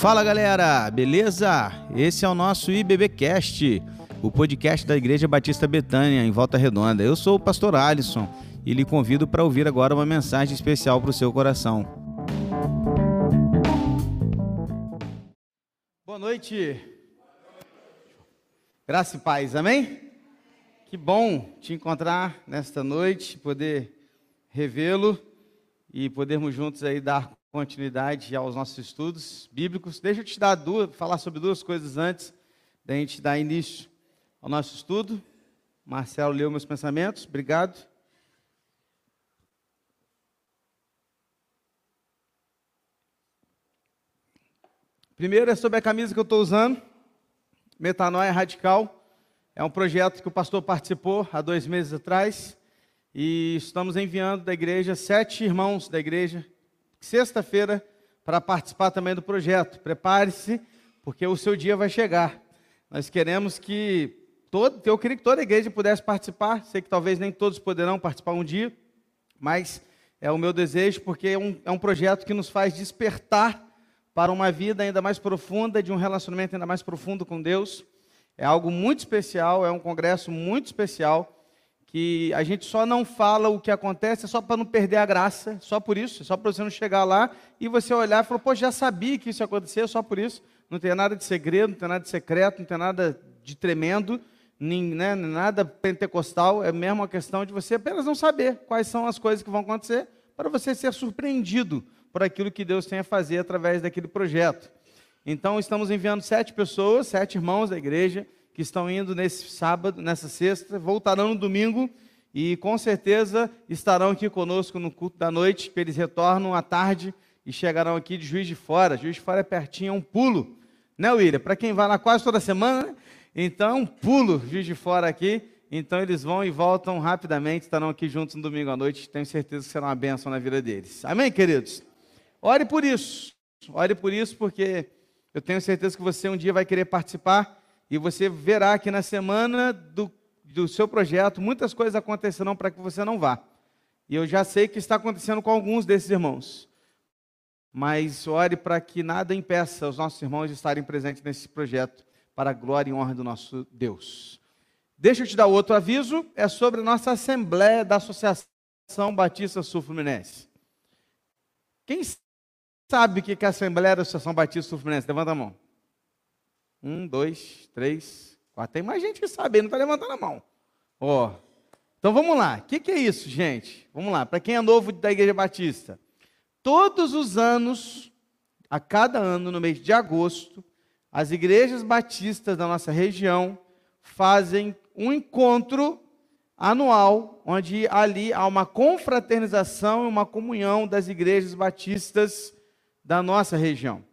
Fala galera, beleza? Esse é o nosso IBBcast, o podcast da Igreja Batista Betânia, em Volta Redonda. Eu sou o pastor Alisson e lhe convido para ouvir agora uma mensagem especial para o seu coração. Boa noite. Graça e paz, amém? Que bom te encontrar nesta noite, poder revê-lo e podermos juntos aí dar continuidade aos nossos estudos bíblicos. Deixa eu te dar duas, falar sobre duas coisas antes da gente dar início ao nosso estudo. Marcelo leu meus pensamentos, obrigado. Primeiro é sobre a camisa que eu estou usando, Metanoia Radical. É um projeto que o pastor participou há dois meses atrás. E estamos enviando da igreja sete irmãos da igreja sexta-feira para participar também do projeto. Prepare-se, porque o seu dia vai chegar. Nós queremos que todo, eu queria que toda a igreja pudesse participar. Sei que talvez nem todos poderão participar um dia, mas é o meu desejo, porque é um, é um projeto que nos faz despertar para uma vida ainda mais profunda, de um relacionamento ainda mais profundo com Deus. É algo muito especial, é um congresso muito especial que a gente só não fala o que acontece só para não perder a graça, só por isso, só para você não chegar lá e você olhar e falar, pô, já sabia que isso ia acontecer, só por isso. Não tem nada de segredo, não tem nada de secreto, não tem nada de tremendo, nem, né, nada pentecostal, é mesmo uma questão de você apenas não saber quais são as coisas que vão acontecer, para você ser surpreendido por aquilo que Deus tem a fazer através daquele projeto. Então, estamos enviando sete pessoas, sete irmãos da igreja, que estão indo nesse sábado, nessa sexta, voltarão no domingo e com certeza estarão aqui conosco no culto da noite, eles retornam à tarde e chegarão aqui de Juiz de Fora. Juiz de Fora é pertinho, é um pulo, né, William? Para quem vai lá quase toda semana, né? então um pulo Juiz de Fora aqui. Então eles vão e voltam rapidamente, estarão aqui juntos no domingo à noite. Tenho certeza que será uma bênção na vida deles. Amém, queridos? Ore por isso. Ore por isso, porque eu tenho certeza que você um dia vai querer participar e você verá que na semana do, do seu projeto muitas coisas acontecerão para que você não vá. E eu já sei que está acontecendo com alguns desses irmãos. Mas ore para que nada impeça os nossos irmãos de estarem presentes nesse projeto para a glória e honra do nosso Deus. Deixa eu te dar outro aviso, é sobre a nossa Assembleia da Associação Batista Sul-Fluminense. Quem sabe o que é a Assembleia da Associação Batista Sul-Fluminense? Levanta a mão. Um, dois, três, quatro. Tem mais gente que sabe, não está levantando a mão. Ó. Então vamos lá. O que, que é isso, gente? Vamos lá. Para quem é novo da Igreja Batista. Todos os anos, a cada ano, no mês de agosto, as igrejas batistas da nossa região fazem um encontro anual, onde ali há uma confraternização e uma comunhão das igrejas batistas da nossa região.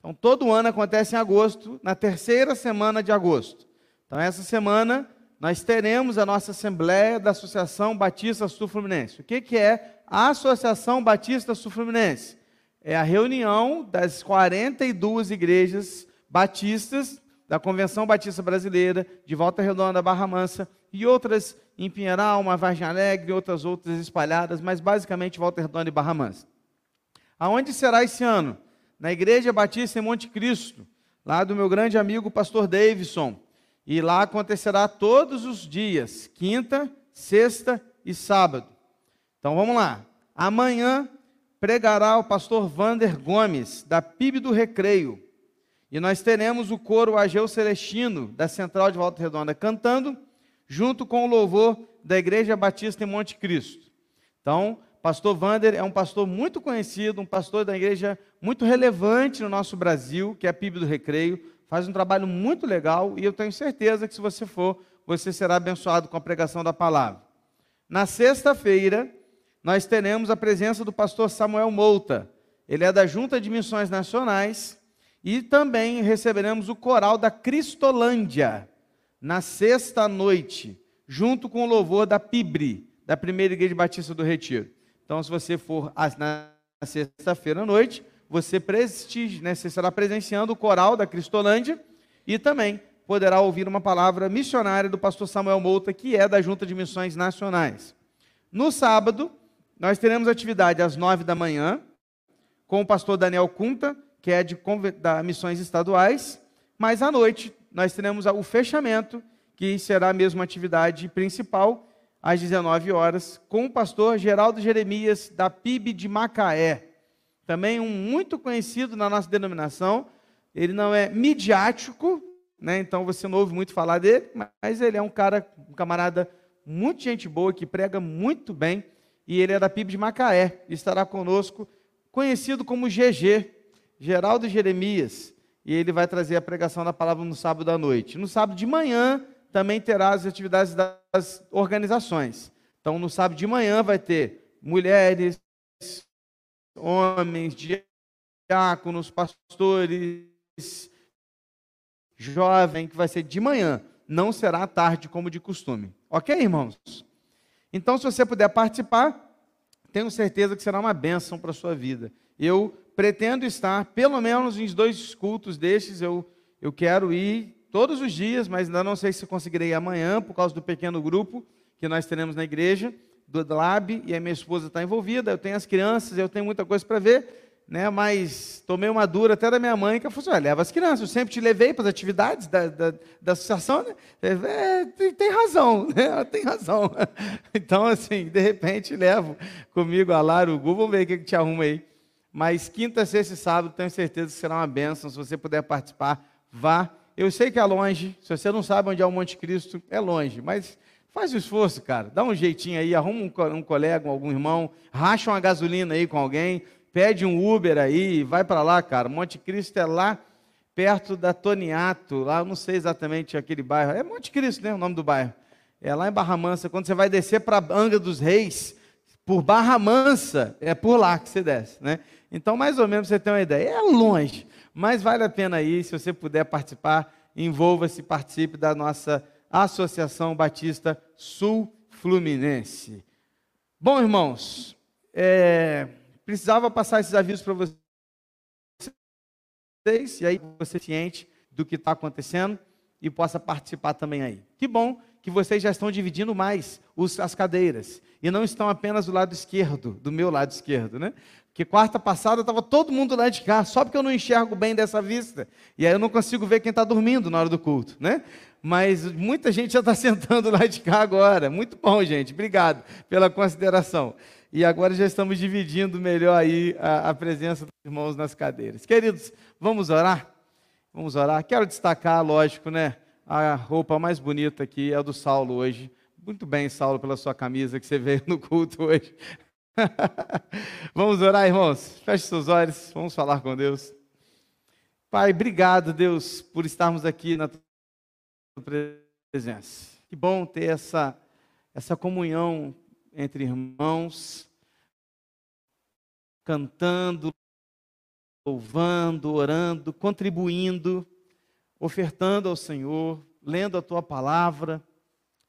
Então, todo ano acontece em agosto, na terceira semana de agosto. Então, essa semana, nós teremos a nossa Assembleia da Associação Batista Sul-Fluminense. O que, que é a Associação Batista Sul-Fluminense? É a reunião das 42 igrejas batistas da Convenção Batista Brasileira, de Volta Redonda, Barra Mansa, e outras em Pinheiral, uma Vargem Alegre, outras outras espalhadas, mas basicamente Volta Redonda e Barra Mansa. Aonde será esse ano? Na Igreja Batista em Monte Cristo, lá do meu grande amigo pastor Davidson. E lá acontecerá todos os dias, quinta, sexta e sábado. Então vamos lá. Amanhã pregará o pastor Vander Gomes, da PIB do Recreio. E nós teremos o coro Ageu Celestino, da Central de Volta Redonda, cantando, junto com o louvor da Igreja Batista em Monte Cristo. Então, Pastor Vander é um pastor muito conhecido, um pastor da igreja muito relevante no nosso Brasil, que é a PIB do Recreio. Faz um trabalho muito legal e eu tenho certeza que se você for, você será abençoado com a pregação da palavra. Na sexta-feira, nós teremos a presença do pastor Samuel Mouta. Ele é da Junta de Missões Nacionais e também receberemos o coral da Cristolândia na sexta noite, junto com o louvor da PIBRE, da Primeira Igreja Batista do Retiro. Então, se você for na sexta-feira à noite, você, prestige, né, você estará presenciando o coral da Cristolândia e também poderá ouvir uma palavra missionária do pastor Samuel Mouta, que é da Junta de Missões Nacionais. No sábado, nós teremos atividade às nove da manhã, com o pastor Daniel Cunta, que é de da missões estaduais, mas à noite nós teremos o fechamento, que será a mesma atividade principal, às 19 horas, com o pastor Geraldo Jeremias, da PIB de Macaé. Também um muito conhecido na nossa denominação. Ele não é midiático, né? então você não ouve muito falar dele, mas ele é um cara, um camarada muito gente boa, que prega muito bem, e ele é da PIB de Macaé, estará conosco, conhecido como GG, Geraldo Jeremias, e ele vai trazer a pregação da palavra no sábado à noite. No sábado de manhã também terá as atividades das organizações. Então, no sábado de manhã vai ter mulheres, homens, diáconos, pastores, jovem, que vai ser de manhã, não será à tarde como de costume. Ok, irmãos? Então, se você puder participar, tenho certeza que será uma bênção para a sua vida. Eu pretendo estar, pelo menos em dois cultos destes, eu, eu quero ir todos os dias, mas ainda não sei se conseguirei amanhã, por causa do pequeno grupo que nós teremos na igreja, do Lab, e a minha esposa está envolvida, eu tenho as crianças, eu tenho muita coisa para ver, né? mas tomei uma dura até da minha mãe, que ela falou assim, leva as crianças, eu sempre te levei para as atividades da, da, da associação, né? É, tem, tem, razão, né? tem razão. Então, assim, de repente, levo comigo a Lara, o Gu, vamos ver o que, que te arruma aí. Mas quinta, sexta e sábado, tenho certeza que será uma bênção, se você puder participar, vá, eu sei que é longe, se você não sabe onde é o Monte Cristo, é longe, mas faz o esforço, cara. Dá um jeitinho aí, arruma um, colega, algum irmão, racha uma gasolina aí com alguém, pede um Uber aí, vai para lá, cara. Monte Cristo é lá perto da Toniato, lá, eu não sei exatamente aquele bairro. É Monte Cristo, né, o nome do bairro. É lá em Barra Mansa, quando você vai descer para Anga dos Reis, por Barra Mansa, é por lá que você desce, né? Então, mais ou menos, você tem uma ideia. É longe, mas vale a pena ir, se você puder participar, envolva-se, participe da nossa Associação Batista Sul Fluminense. Bom, irmãos, é, precisava passar esses avisos para vocês, e aí você ciente do que está acontecendo e possa participar também aí. Que bom que vocês já estão dividindo mais os, as cadeiras e não estão apenas do lado esquerdo, do meu lado esquerdo, né? Que quarta passada estava todo mundo lá de cá, só porque eu não enxergo bem dessa vista. E aí eu não consigo ver quem está dormindo na hora do culto, né? Mas muita gente já está sentando lá de cá agora. Muito bom, gente. Obrigado pela consideração. E agora já estamos dividindo melhor aí a, a presença dos irmãos nas cadeiras. Queridos, vamos orar? Vamos orar. Quero destacar, lógico, né? A roupa mais bonita aqui é a do Saulo hoje. Muito bem, Saulo, pela sua camisa que você veio no culto hoje. vamos orar, irmãos? Feche seus olhos, vamos falar com Deus. Pai, obrigado, Deus, por estarmos aqui na tua presença. Que bom ter essa, essa comunhão entre irmãos, cantando, louvando, orando, contribuindo, ofertando ao Senhor, lendo a tua palavra,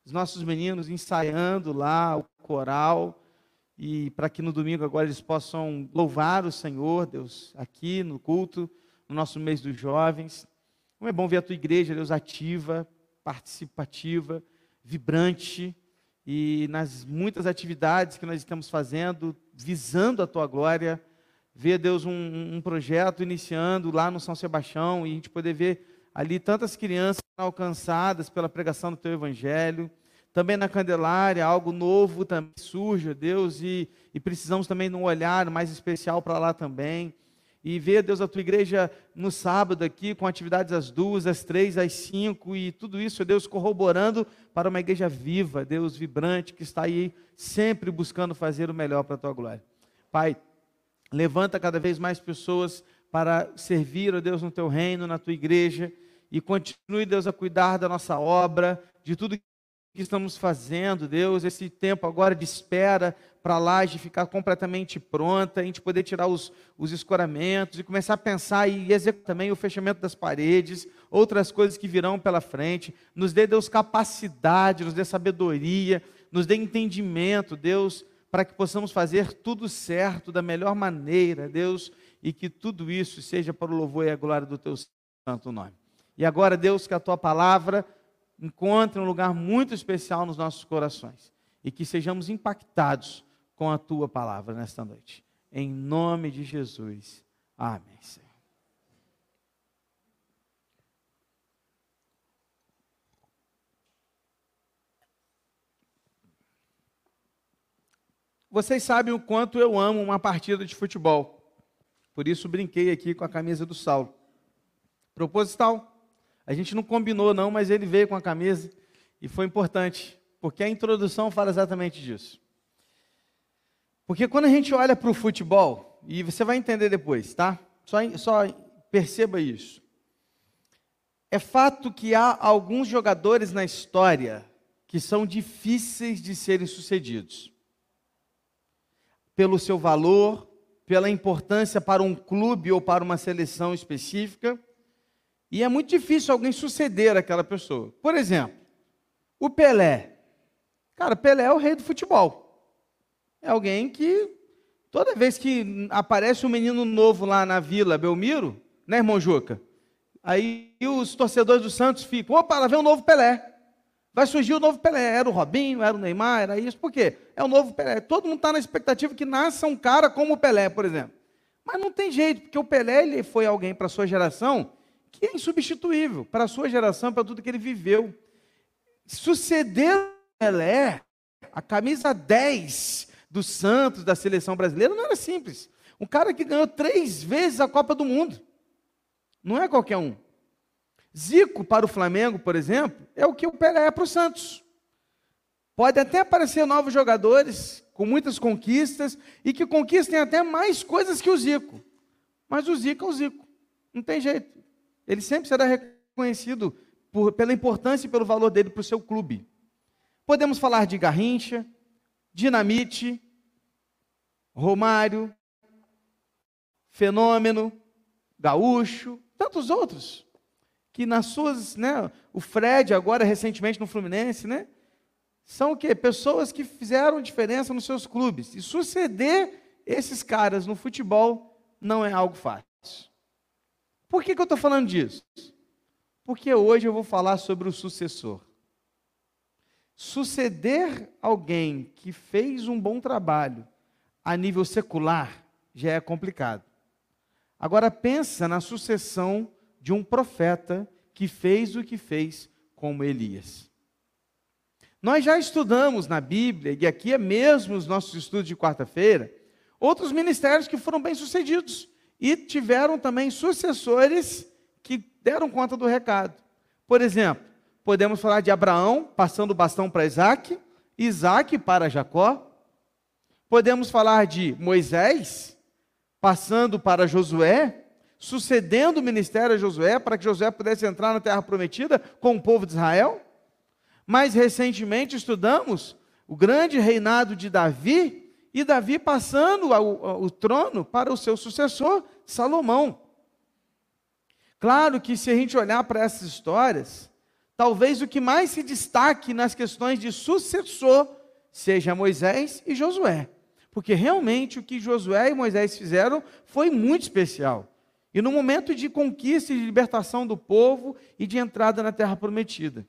os nossos meninos ensaiando lá o coral e para que no domingo agora eles possam louvar o Senhor, Deus, aqui no culto, no nosso mês dos jovens. Como é bom ver a tua igreja, Deus, ativa, participativa, vibrante e nas muitas atividades que nós estamos fazendo, visando a tua glória. Ver, Deus, um, um projeto iniciando lá no São Sebastião e a gente poder ver ali tantas crianças alcançadas pela pregação do teu evangelho também na Candelária, algo novo também surge, Deus, e, e precisamos também de um olhar mais especial para lá também. E ver, Deus, a tua igreja no sábado aqui, com atividades às duas, às três, às cinco, e tudo isso, Deus, corroborando para uma igreja viva, Deus, vibrante, que está aí sempre buscando fazer o melhor para a tua glória. Pai, levanta cada vez mais pessoas para servir, ó Deus, no teu reino, na tua igreja, e continue, Deus, a cuidar da nossa obra, de tudo que estamos fazendo, Deus, esse tempo agora de espera para a laje ficar completamente pronta, a gente poder tirar os, os escoramentos e começar a pensar e executar também o fechamento das paredes, outras coisas que virão pela frente. Nos dê, Deus, capacidade, nos dê sabedoria, nos dê entendimento, Deus, para que possamos fazer tudo certo, da melhor maneira, Deus, e que tudo isso seja para o louvor e a glória do teu santo nome. E agora, Deus, que a tua palavra encontre um lugar muito especial nos nossos corações e que sejamos impactados com a tua palavra nesta noite. Em nome de Jesus. Amém, Senhor. Vocês sabem o quanto eu amo uma partida de futebol. Por isso brinquei aqui com a camisa do Saulo. Proposital. A gente não combinou não, mas ele veio com a camisa e foi importante, porque a introdução fala exatamente disso. Porque quando a gente olha para o futebol, e você vai entender depois, tá? Só, só perceba isso. É fato que há alguns jogadores na história que são difíceis de serem sucedidos. Pelo seu valor, pela importância para um clube ou para uma seleção específica, e é muito difícil alguém suceder aquela pessoa. Por exemplo, o Pelé. Cara, Pelé é o rei do futebol. É alguém que, toda vez que aparece um menino novo lá na Vila Belmiro, né, irmão Juca? Aí os torcedores do Santos ficam, opa, lá vem o novo Pelé. Vai surgir o novo Pelé. Era o Robinho, era o Neymar, era isso. Por quê? É o novo Pelé. Todo mundo está na expectativa que nasça um cara como o Pelé, por exemplo. Mas não tem jeito, porque o Pelé ele foi alguém para a sua geração que é insubstituível para a sua geração, para tudo que ele viveu. Suceder o Pelé, a camisa 10 do Santos, da seleção brasileira, não era simples. Um cara que ganhou três vezes a Copa do Mundo. Não é qualquer um. Zico para o Flamengo, por exemplo, é o que o Pelé é para o Santos. Pode até aparecer novos jogadores com muitas conquistas e que conquistem até mais coisas que o Zico. Mas o Zico é o Zico. Não tem jeito. Ele sempre será reconhecido por, pela importância e pelo valor dele para o seu clube. Podemos falar de Garrincha, Dinamite, Romário, Fenômeno, Gaúcho, tantos outros que nas suas, né, o Fred agora recentemente no Fluminense, né, são o quê? Pessoas que fizeram diferença nos seus clubes. E suceder esses caras no futebol não é algo fácil. Por que, que eu estou falando disso? Porque hoje eu vou falar sobre o sucessor. Suceder alguém que fez um bom trabalho a nível secular já é complicado. Agora pensa na sucessão de um profeta que fez o que fez como Elias. Nós já estudamos na Bíblia, e aqui é mesmo os nossos estudos de quarta-feira, outros ministérios que foram bem-sucedidos e tiveram também sucessores que deram conta do recado. Por exemplo, podemos falar de Abraão passando o bastão para Isaac, Isaac para Jacó. Podemos falar de Moisés passando para Josué, sucedendo o ministério a Josué, para que Josué pudesse entrar na terra prometida com o povo de Israel. Mais recentemente estudamos o grande reinado de Davi e Davi passando o, o trono para o seu sucessor, Salomão. Claro que se a gente olhar para essas histórias, talvez o que mais se destaque nas questões de sucessor seja Moisés e Josué. Porque realmente o que Josué e Moisés fizeram foi muito especial. E no momento de conquista e de libertação do povo e de entrada na terra prometida.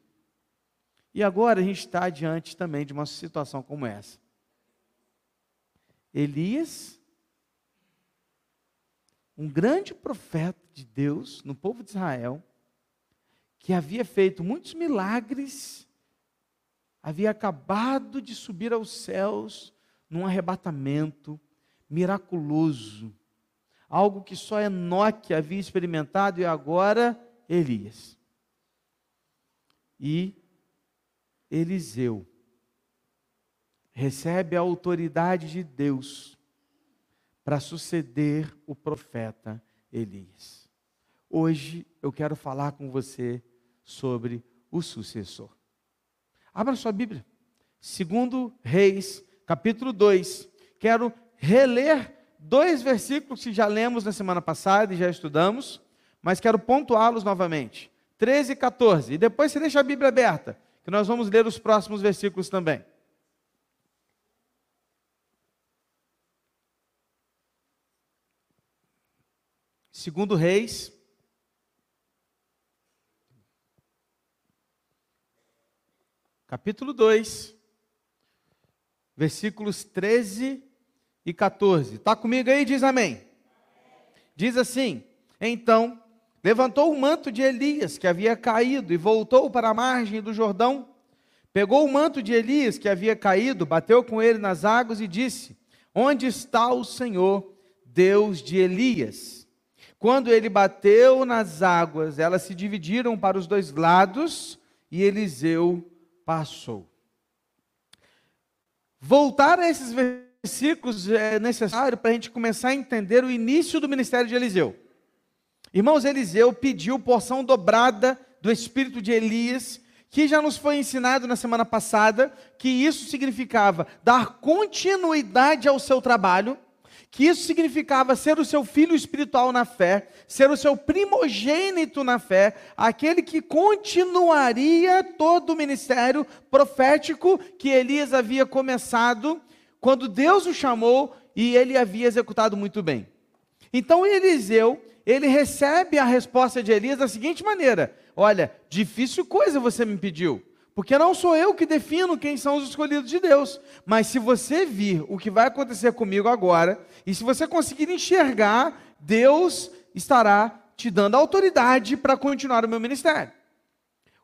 E agora a gente está diante também de uma situação como essa. Elias, um grande profeta de Deus no povo de Israel, que havia feito muitos milagres, havia acabado de subir aos céus num arrebatamento miraculoso algo que só Enoque havia experimentado e agora Elias. E Eliseu recebe a autoridade de Deus para suceder o profeta Elias. Hoje eu quero falar com você sobre o sucessor. Abra sua Bíblia. Segundo Reis, capítulo 2. Quero reler dois versículos que já lemos na semana passada e já estudamos, mas quero pontuá-los novamente. 13 e 14. E depois você deixa a Bíblia aberta, que nós vamos ler os próximos versículos também. Segundo Reis, capítulo 2, versículos 13 e 14. Está comigo aí? Diz amém. Diz assim: Então levantou o manto de Elias, que havia caído, e voltou para a margem do Jordão. Pegou o manto de Elias que havia caído, bateu com ele nas águas e disse: Onde está o Senhor, Deus de Elias? Quando ele bateu nas águas, elas se dividiram para os dois lados e Eliseu passou. Voltar a esses versículos é necessário para a gente começar a entender o início do ministério de Eliseu. Irmãos, Eliseu pediu porção dobrada do espírito de Elias, que já nos foi ensinado na semana passada, que isso significava dar continuidade ao seu trabalho, que isso significava ser o seu filho espiritual na fé, ser o seu primogênito na fé, aquele que continuaria todo o ministério profético que Elias havia começado quando Deus o chamou e ele havia executado muito bem. Então Eliseu, ele recebe a resposta de Elias da seguinte maneira: Olha, difícil coisa você me pediu, porque não sou eu que defino quem são os escolhidos de Deus. Mas se você vir o que vai acontecer comigo agora, e se você conseguir enxergar, Deus estará te dando autoridade para continuar o meu ministério.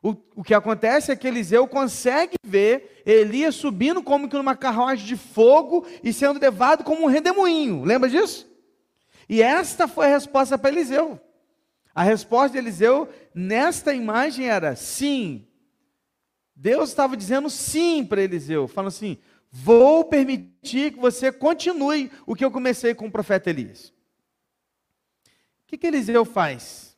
O, o que acontece é que Eliseu consegue ver Elias subindo como que numa carruagem de fogo e sendo levado como um redemoinho. Lembra disso? E esta foi a resposta para Eliseu. A resposta de Eliseu nesta imagem era sim. Deus estava dizendo sim para Eliseu, falando assim: vou permitir que você continue o que eu comecei com o profeta Elias. O que, que Eliseu faz?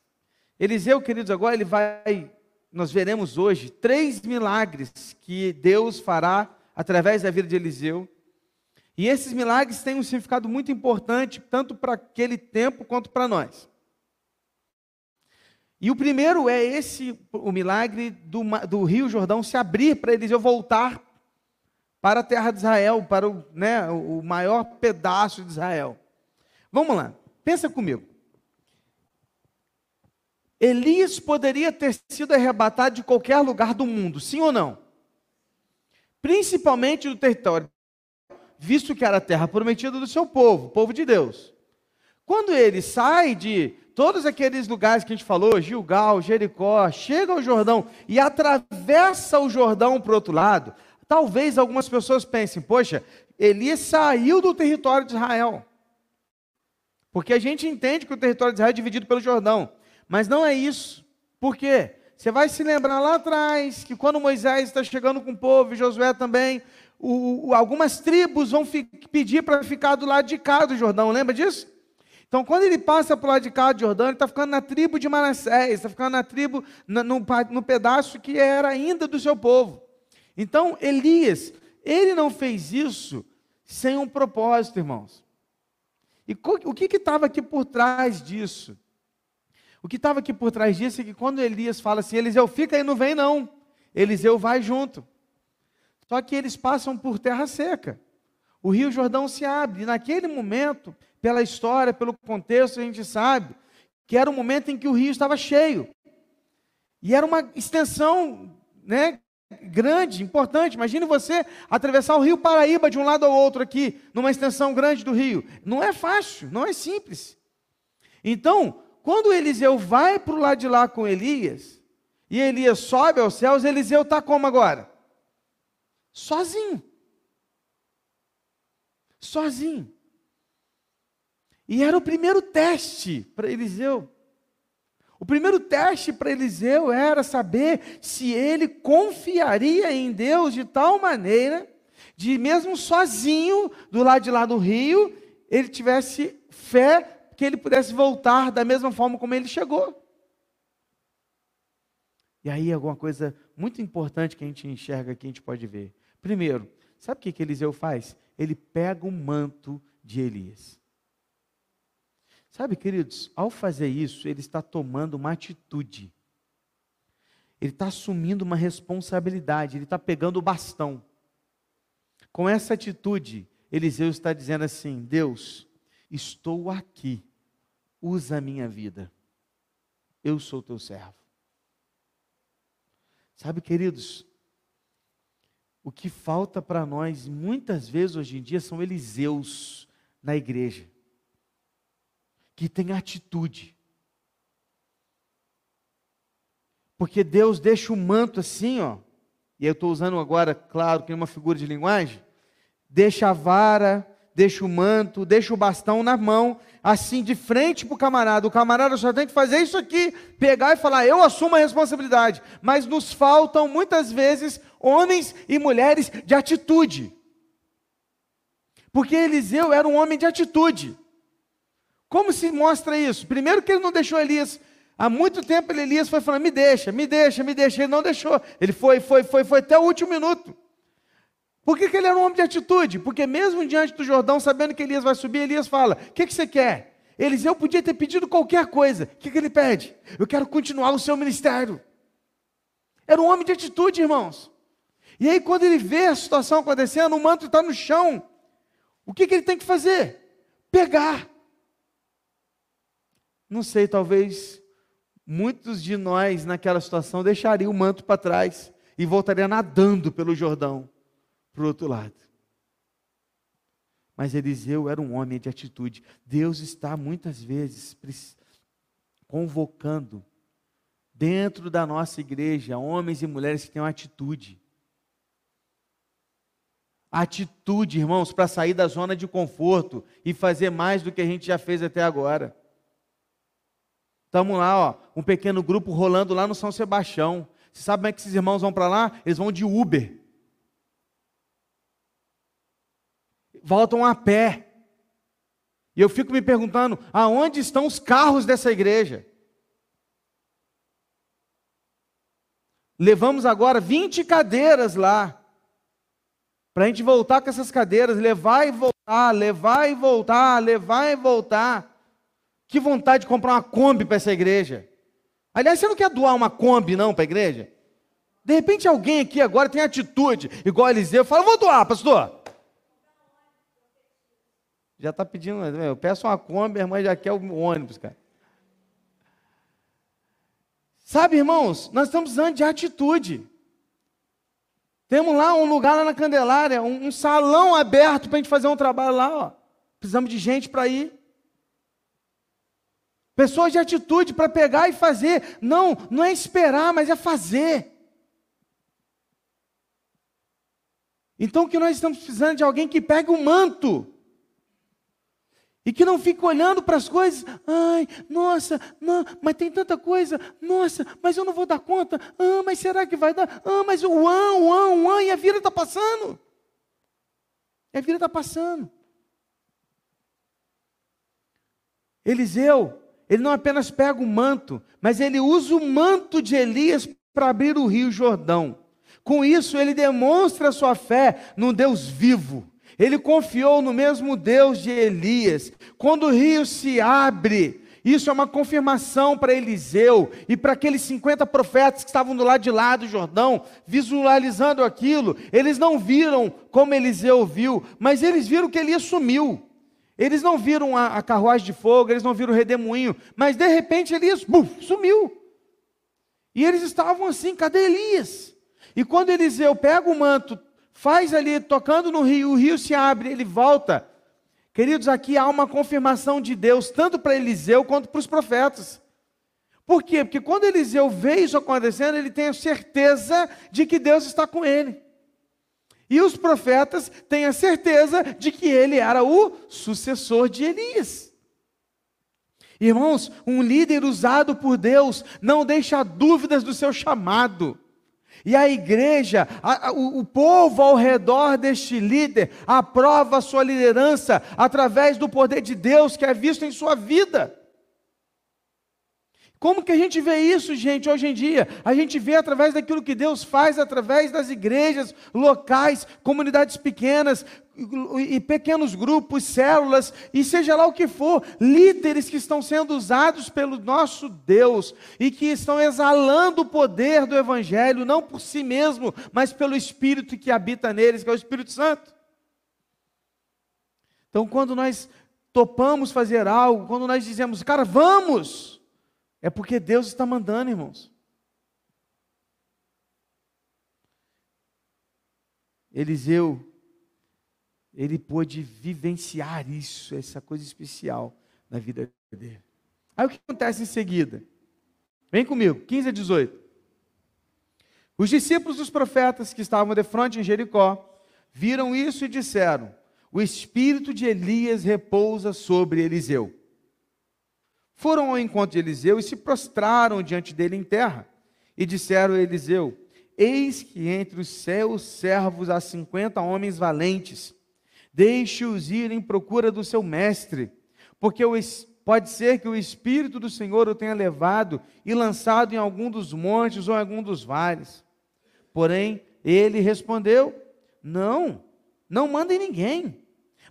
Eliseu, queridos, agora ele vai, nós veremos hoje, três milagres que Deus fará através da vida de Eliseu. E esses milagres têm um significado muito importante, tanto para aquele tempo quanto para nós. E o primeiro é esse, o milagre do, do Rio Jordão se abrir para Eliseu voltar para a terra de Israel, para o, né, o maior pedaço de Israel. Vamos lá, pensa comigo. Elias poderia ter sido arrebatado de qualquer lugar do mundo, sim ou não? Principalmente do território visto que era a terra prometida do seu povo, povo de Deus. Quando ele sai de todos aqueles lugares que a gente falou, Gilgal, Jericó, chega ao Jordão e atravessa o Jordão para o outro lado, talvez algumas pessoas pensem, poxa, Elias saiu do território de Israel. Porque a gente entende que o território de Israel é dividido pelo Jordão. Mas não é isso. Por quê? Você vai se lembrar lá atrás que quando Moisés está chegando com o povo, e Josué também, o, o, algumas tribos vão pedir para ficar do lado de cá do Jordão, lembra disso? Então, quando ele passa para o lado de cá do Jordão, ele está ficando na tribo de Manassés, está ficando na tribo, no, no, no pedaço que era ainda do seu povo. Então, Elias, ele não fez isso sem um propósito, irmãos. E o que estava aqui por trás disso? O que estava aqui por trás disso é que quando Elias fala assim, Eliseu, fica aí, não vem não. Eliseu vai junto. Só que eles passam por terra seca. O Rio Jordão se abre. E naquele momento, pela história, pelo contexto, a gente sabe que era o momento em que o rio estava cheio. E era uma extensão né, grande, importante. Imagine você atravessar o rio Paraíba de um lado ao outro aqui, numa extensão grande do rio. Não é fácil, não é simples. Então, quando Eliseu vai para o lado de lá com Elias, e Elias sobe aos céus, Eliseu está como agora? Sozinho. Sozinho. E era o primeiro teste para Eliseu. O primeiro teste para Eliseu era saber se ele confiaria em Deus de tal maneira, de mesmo sozinho, do lado de lá do rio, ele tivesse fé que ele pudesse voltar da mesma forma como ele chegou. E aí, alguma coisa muito importante que a gente enxerga aqui, a gente pode ver. Primeiro, sabe o que, que Eliseu faz? Ele pega o manto de Elias. Sabe, queridos, ao fazer isso, ele está tomando uma atitude. Ele está assumindo uma responsabilidade, ele está pegando o bastão. Com essa atitude, Eliseu está dizendo assim: Deus, estou aqui, usa a minha vida, eu sou teu servo. Sabe, queridos, o que falta para nós, muitas vezes hoje em dia, são Eliseus na igreja, que tem atitude. Porque Deus deixa o manto assim, ó, e eu estou usando agora, claro, que é uma figura de linguagem, deixa a vara, deixa o manto, deixa o bastão na mão, assim de frente para o camarada. O camarada só tem que fazer isso aqui, pegar e falar: eu assumo a responsabilidade. Mas nos faltam muitas vezes homens e mulheres de atitude. Porque Eliseu era um homem de atitude. Como se mostra isso? Primeiro, que ele não deixou Elias. Há muito tempo Elias foi falando: me deixa, me deixa, me deixa. Ele não deixou. Ele foi, foi, foi, foi até o último minuto. Por que, que ele era um homem de atitude? Porque mesmo diante do Jordão, sabendo que Elias vai subir, Elias fala: O que, que você quer? Eliseu podia ter pedido qualquer coisa. O que, que ele pede? Eu quero continuar o seu ministério. Era um homem de atitude, irmãos. E aí, quando ele vê a situação acontecendo, o manto está no chão. O que, que ele tem que fazer? Pegar. Não sei, talvez muitos de nós naquela situação deixariam o manto para trás e voltaria nadando pelo Jordão para o outro lado. Mas Eliseu era um homem de atitude. Deus está muitas vezes convocando dentro da nossa igreja homens e mulheres que têm uma atitude. Atitude, irmãos, para sair da zona de conforto e fazer mais do que a gente já fez até agora. Estamos lá, ó, um pequeno grupo rolando lá no São Sebastião. Você sabe como é que esses irmãos vão para lá? Eles vão de Uber. Voltam a pé. E eu fico me perguntando: aonde estão os carros dessa igreja? Levamos agora 20 cadeiras lá. Para a gente voltar com essas cadeiras, levar e voltar, levar e voltar, levar e voltar. Que vontade de comprar uma Kombi para essa igreja. Aliás, você não quer doar uma Kombi, não, para a igreja? De repente alguém aqui agora tem atitude, igual Eliseu, fala, vou doar, pastor. Já está pedindo, eu peço uma Kombi, a irmã já quer o ônibus, cara. Sabe, irmãos, nós estamos precisando de atitude. Temos lá um lugar lá na Candelária, um, um salão aberto para a gente fazer um trabalho lá. Ó. Precisamos de gente para ir. Pessoas de atitude para pegar e fazer. Não, não é esperar, mas é fazer. Então o que nós estamos precisando de alguém que pegue o manto e que não fica olhando para as coisas, ai, nossa, não, mas tem tanta coisa, nossa, mas eu não vou dar conta, ah, mas será que vai dar? Ah, mas o an, o an, o an, e a vida está passando. E a vida está passando. Eliseu, ele não apenas pega o manto, mas ele usa o manto de Elias para abrir o rio Jordão. Com isso, ele demonstra sua fé no Deus vivo ele confiou no mesmo Deus de Elias. Quando o rio se abre, isso é uma confirmação para Eliseu e para aqueles 50 profetas que estavam do lado de lá do Jordão, visualizando aquilo. Eles não viram como Eliseu viu, mas eles viram que Elias sumiu. Eles não viram a, a carruagem de fogo, eles não viram o redemoinho, mas de repente Elias buf, sumiu. E eles estavam assim: cadê Elias? E quando Eliseu pega o manto, faz ali, tocando no rio, o rio se abre, ele volta. Queridos, aqui há uma confirmação de Deus, tanto para Eliseu quanto para os profetas. Por quê? Porque quando Eliseu vê isso acontecendo, ele tem a certeza de que Deus está com ele. E os profetas têm a certeza de que ele era o sucessor de Elias. Irmãos, um líder usado por Deus não deixa dúvidas do seu chamado. E a igreja, a, a, o, o povo ao redor deste líder, aprova a sua liderança através do poder de Deus que é visto em sua vida. Como que a gente vê isso, gente, hoje em dia? A gente vê através daquilo que Deus faz, através das igrejas locais, comunidades pequenas, e pequenos grupos, células, e seja lá o que for, líderes que estão sendo usados pelo nosso Deus e que estão exalando o poder do Evangelho, não por si mesmo, mas pelo Espírito que habita neles, que é o Espírito Santo. Então, quando nós topamos fazer algo, quando nós dizemos, cara, vamos, é porque Deus está mandando, irmãos. Eliseu, ele pôde vivenciar isso, essa coisa especial na vida dele. Aí o que acontece em seguida? Vem comigo, 15 a 18. Os discípulos dos profetas que estavam de frente em Jericó viram isso e disseram: O espírito de Elias repousa sobre Eliseu. Foram ao encontro de Eliseu e se prostraram diante dele em terra. E disseram a Eliseu: Eis que entre os seus servos há cinquenta homens valentes. Deixe-os ir em procura do seu mestre, porque pode ser que o Espírito do Senhor o tenha levado e lançado em algum dos montes ou em algum dos vales. Porém, ele respondeu: Não, não mandem ninguém.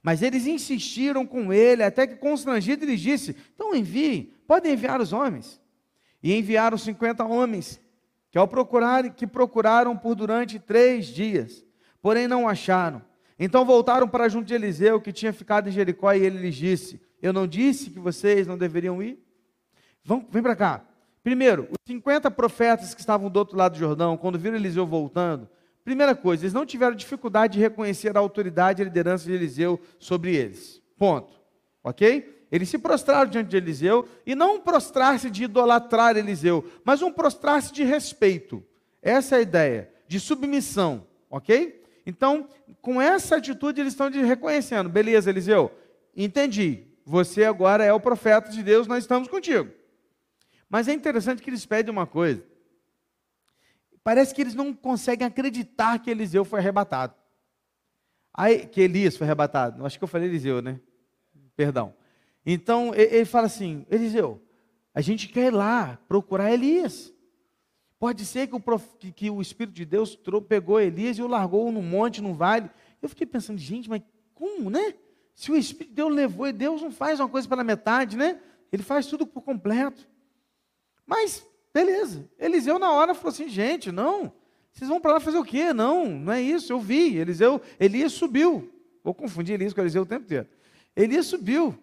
Mas eles insistiram com ele, até que constrangido ele disse: Então envie, podem enviar os homens. E enviaram cinquenta homens que ao procurar, que procuraram por durante três dias, porém não acharam. Então voltaram para junto de Eliseu, que tinha ficado em Jericó, e ele lhes disse: Eu não disse que vocês não deveriam ir? Vão, vem para cá. Primeiro, os 50 profetas que estavam do outro lado do Jordão, quando viram Eliseu voltando, primeira coisa, eles não tiveram dificuldade de reconhecer a autoridade e a liderança de Eliseu sobre eles. Ponto. Ok? Eles se prostraram diante de Eliseu, e não um prostrar-se de idolatrar Eliseu, mas um prostrar-se de respeito. Essa é a ideia, de submissão, ok? Então, com essa atitude, eles estão reconhecendo: beleza, Eliseu, entendi, você agora é o profeta de Deus, nós estamos contigo. Mas é interessante que eles pedem uma coisa. Parece que eles não conseguem acreditar que Eliseu foi arrebatado. Aí, que Elias foi arrebatado. Acho que eu falei Eliseu, né? Perdão. Então ele fala assim: Eliseu, a gente quer ir lá procurar Elias. Pode ser que o, prof... que o Espírito de Deus pegou Elias e o largou no monte, no vale. Eu fiquei pensando, gente, mas como, né? Se o Espírito de Deus levou Deus não faz uma coisa pela metade, né? Ele faz tudo por completo. Mas, beleza. Eliseu, na hora, falou assim: gente, não. Vocês vão para lá fazer o quê? Não, não é isso. Eu vi. Eliseu, Elias subiu. Vou confundir Elias com Eliseu o tempo inteiro. Elias subiu.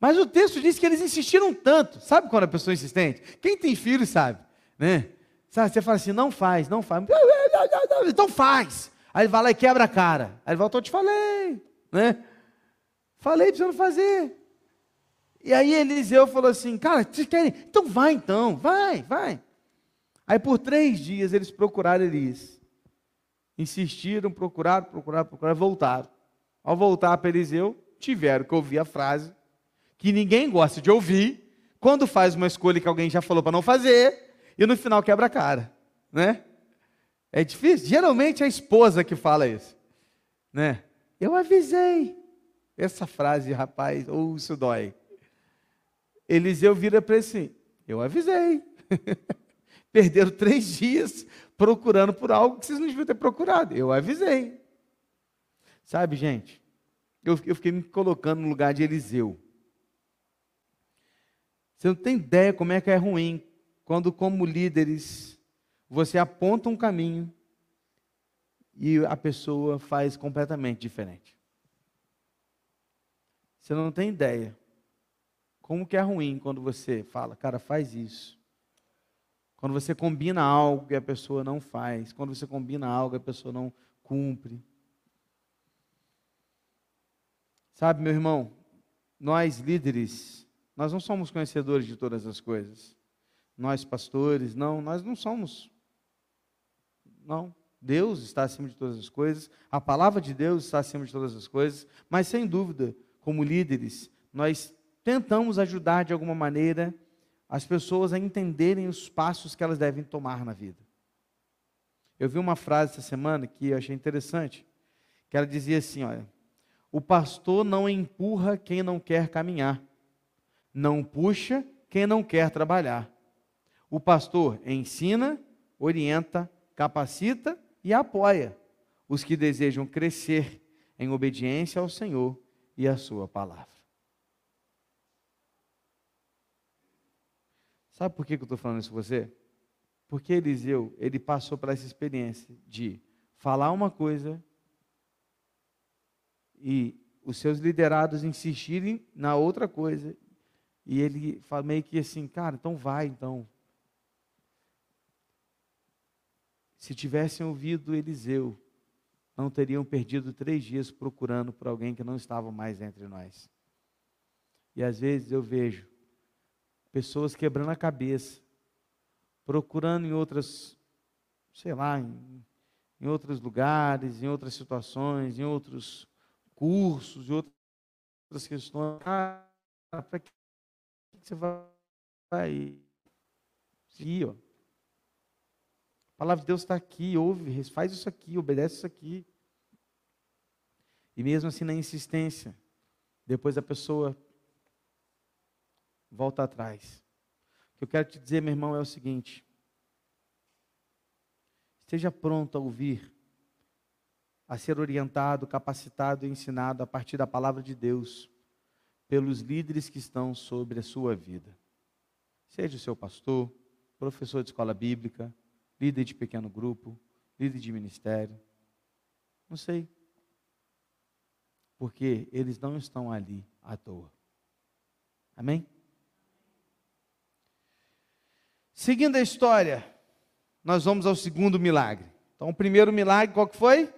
Mas o texto diz que eles insistiram tanto. Sabe quando a pessoa é insistente? Quem tem filho sabe, né? Sabe, você fala assim, não faz, não faz. Então faz. Aí ele vai lá e quebra a cara. Aí ele volta, eu te falei, né? Falei para você não fazer. E aí Eliseu falou assim, cara, vocês querem? Então vai então, vai, vai. Aí por três dias eles procuraram Elias. Insistiram, procuraram, procuraram, procuraram, voltaram. Ao voltar para Eliseu, tiveram que ouvir a frase que ninguém gosta de ouvir, quando faz uma escolha que alguém já falou para não fazer, e no final quebra a cara, né? É difícil. Geralmente é a esposa que fala isso, né? Eu avisei. Essa frase, rapaz, ou isso dói. Eliseu vira para ele assim: Eu avisei. Perderam três dias procurando por algo que vocês não deviam ter procurado. Eu avisei. Sabe, gente, eu, eu fiquei me colocando no lugar de Eliseu. Você não tem ideia como é que é ruim quando, como líderes, você aponta um caminho e a pessoa faz completamente diferente. Você não tem ideia como que é ruim quando você fala, cara, faz isso. Quando você combina algo e a pessoa não faz. Quando você combina algo e a pessoa não cumpre. Sabe, meu irmão, nós líderes nós não somos conhecedores de todas as coisas. Nós, pastores, não, nós não somos. Não. Deus está acima de todas as coisas, a palavra de Deus está acima de todas as coisas, mas sem dúvida, como líderes, nós tentamos ajudar de alguma maneira as pessoas a entenderem os passos que elas devem tomar na vida. Eu vi uma frase essa semana que eu achei interessante, que ela dizia assim, olha, o pastor não empurra quem não quer caminhar, não puxa quem não quer trabalhar. O pastor ensina, orienta, capacita e apoia os que desejam crescer em obediência ao Senhor e à Sua palavra. Sabe por que eu estou falando isso com você? Porque Eliseu, ele passou por essa experiência de falar uma coisa e os seus liderados insistirem na outra coisa e ele fala meio que assim, cara, então vai, então. Se tivessem ouvido Eliseu, não teriam perdido três dias procurando por alguém que não estava mais entre nós. E às vezes eu vejo pessoas quebrando a cabeça, procurando em outras sei lá, em, em outros lugares, em outras situações, em outros cursos, em outras questões. Ah, para que você vai ir? Ó. A palavra de Deus está aqui, ouve, faz isso aqui, obedece isso aqui. E mesmo assim, na insistência, depois a pessoa volta atrás. O que eu quero te dizer, meu irmão, é o seguinte: esteja pronto a ouvir, a ser orientado, capacitado e ensinado a partir da palavra de Deus, pelos líderes que estão sobre a sua vida. Seja o seu pastor, professor de escola bíblica, líder de pequeno grupo, líder de ministério. Não sei porque eles não estão ali à toa. Amém? Seguindo a história, nós vamos ao segundo milagre. Então, o primeiro milagre, qual que foi?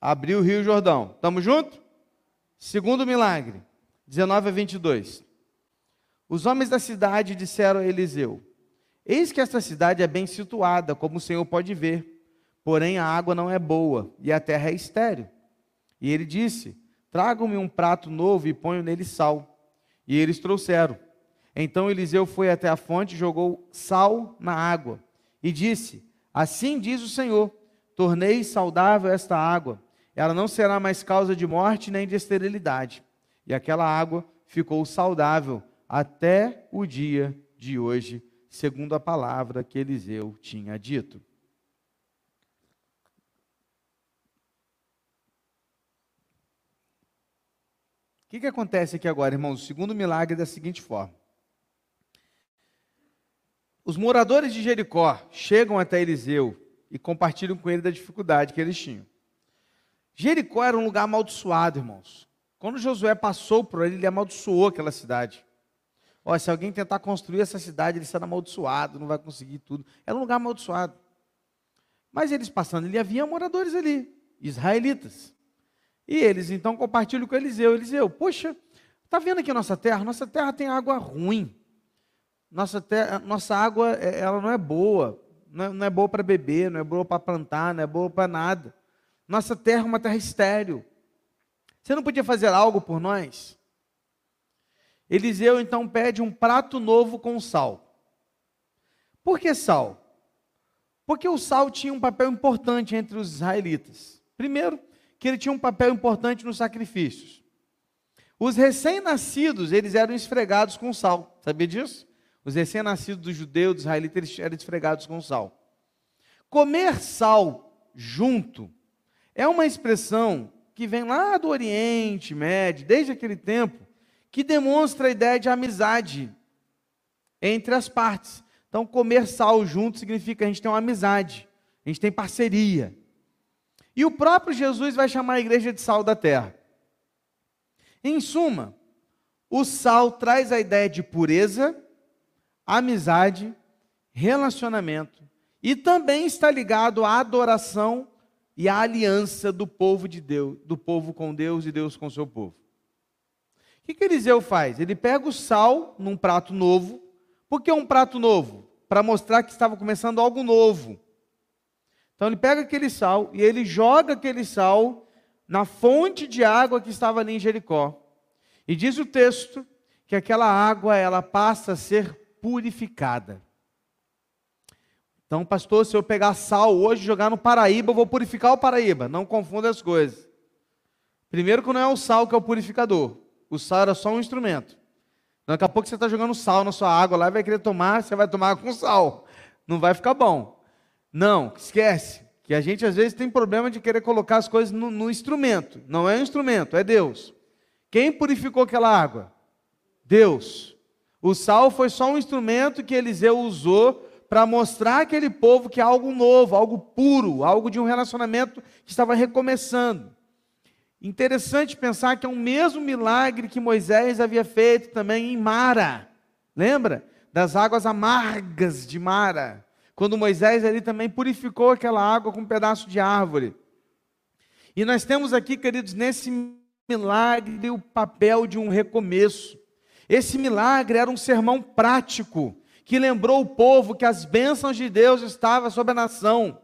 Abriu o Rio Jordão. Estamos juntos? Segundo milagre, 19 a 22. Os homens da cidade disseram a Eliseu: Eis que esta cidade é bem situada, como o Senhor pode ver, porém a água não é boa e a terra é estéril. E ele disse: Tragam-me um prato novo e ponham nele sal. E eles trouxeram. Então Eliseu foi até a fonte jogou sal na água. E disse: Assim diz o Senhor: Tornei saudável esta água. Ela não será mais causa de morte nem de esterilidade. E aquela água ficou saudável até o dia de hoje, segundo a palavra que Eliseu tinha dito. O que, que acontece aqui agora, irmãos? O segundo milagre é da seguinte forma. Os moradores de Jericó chegam até Eliseu e compartilham com ele da dificuldade que eles tinham. Jericó era um lugar amaldiçoado, irmãos. Quando Josué passou por ele, ele amaldiçoou aquela cidade. Olha, se alguém tentar construir essa cidade, ele será amaldiçoado, não vai conseguir tudo. Era um lugar amaldiçoado. Mas eles passando, ele havia moradores ali, israelitas. E eles então compartilham com Eliseu. Eliseu, poxa, está vendo aqui a nossa terra? Nossa terra tem água ruim. Nossa, terra, nossa água é, ela não é boa. Não é, não é boa para beber, não é boa para plantar, não é boa para nada. Nossa terra é uma terra estéril. Você não podia fazer algo por nós? Eliseu então pede um prato novo com sal. Por que sal? Porque o sal tinha um papel importante entre os israelitas. Primeiro, que ele tinha um papel importante nos sacrifícios. Os recém-nascidos, eles eram esfregados com sal. Sabia disso? Os recém-nascidos dos judeus, dos israelitas, eles eram esfregados com sal. Comer sal junto é uma expressão que vem lá do Oriente Médio, desde aquele tempo, que demonstra a ideia de amizade entre as partes. Então, comer sal junto significa a gente tem uma amizade, a gente tem parceria. E o próprio Jesus vai chamar a igreja de sal da terra. Em suma, o sal traz a ideia de pureza, amizade, relacionamento e também está ligado à adoração e à aliança do povo de Deus, do povo com Deus e Deus com seu povo. O que, que Eliseu faz? Ele pega o sal num prato novo. Por que um prato novo? Para mostrar que estava começando algo novo. Então ele pega aquele sal e ele joga aquele sal na fonte de água que estava ali em Jericó. E diz o texto que aquela água ela passa a ser purificada. Então, pastor, se eu pegar sal hoje e jogar no Paraíba, eu vou purificar o Paraíba. Não confunda as coisas. Primeiro que não é o sal que é o purificador. O sal era só um instrumento. Daqui a pouco você está jogando sal na sua água lá e vai querer tomar, você vai tomar com sal. Não vai ficar bom. Não, esquece. Que a gente às vezes tem problema de querer colocar as coisas no, no instrumento. Não é um instrumento, é Deus. Quem purificou aquela água? Deus. O sal foi só um instrumento que Eliseu usou para mostrar àquele povo que é algo novo, algo puro, algo de um relacionamento que estava recomeçando. Interessante pensar que é o mesmo milagre que Moisés havia feito também em Mara. Lembra? Das águas amargas de Mara quando Moisés ali também purificou aquela água com um pedaço de árvore. E nós temos aqui, queridos, nesse milagre o papel de um recomeço. Esse milagre era um sermão prático que lembrou o povo que as bênçãos de Deus estavam sobre a nação,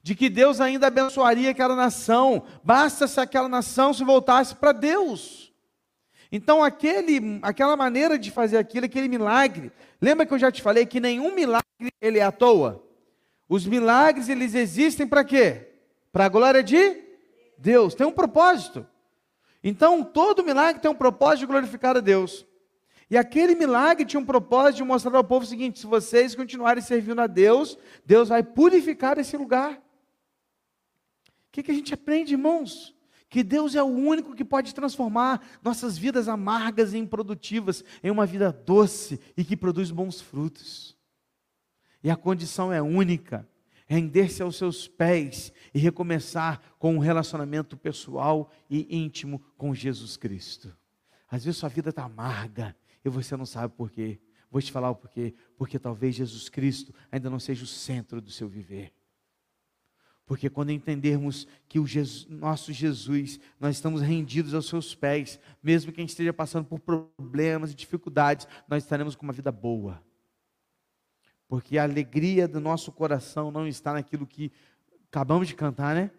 de que Deus ainda abençoaria aquela nação, basta se aquela nação se voltasse para Deus. Então, aquele, aquela maneira de fazer aquilo, aquele milagre, lembra que eu já te falei que nenhum milagre ele é à toa? Os milagres, eles existem para quê? Para a glória de Deus, tem um propósito. Então, todo milagre tem um propósito de glorificar a Deus. E aquele milagre tinha um propósito de mostrar ao povo o seguinte: se vocês continuarem servindo a Deus, Deus vai purificar esse lugar. O que, que a gente aprende, irmãos? Que Deus é o único que pode transformar nossas vidas amargas e improdutivas em uma vida doce e que produz bons frutos. E a condição é única: render-se aos seus pés e recomeçar com um relacionamento pessoal e íntimo com Jesus Cristo. Às vezes sua vida está amarga e você não sabe por quê. Vou te falar o porquê. Porque talvez Jesus Cristo ainda não seja o centro do seu viver. Porque quando entendermos que o Jesus, nosso Jesus, nós estamos rendidos aos seus pés, mesmo que a gente esteja passando por problemas e dificuldades, nós estaremos com uma vida boa. Porque a alegria do nosso coração não está naquilo que acabamos de cantar, né?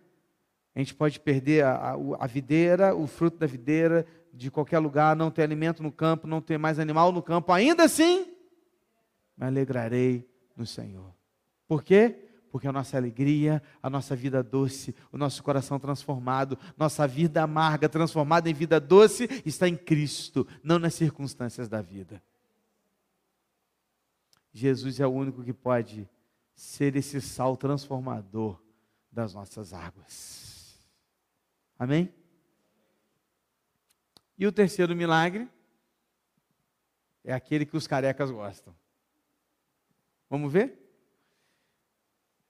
A gente pode perder a, a, a videira, o fruto da videira, de qualquer lugar, não ter alimento no campo, não ter mais animal no campo, ainda assim, me alegrarei no Senhor. Por quê? Porque a nossa alegria, a nossa vida doce, o nosso coração transformado, nossa vida amarga transformada em vida doce está em Cristo, não nas circunstâncias da vida. Jesus é o único que pode ser esse sal transformador das nossas águas. Amém? E o terceiro milagre é aquele que os carecas gostam. Vamos ver?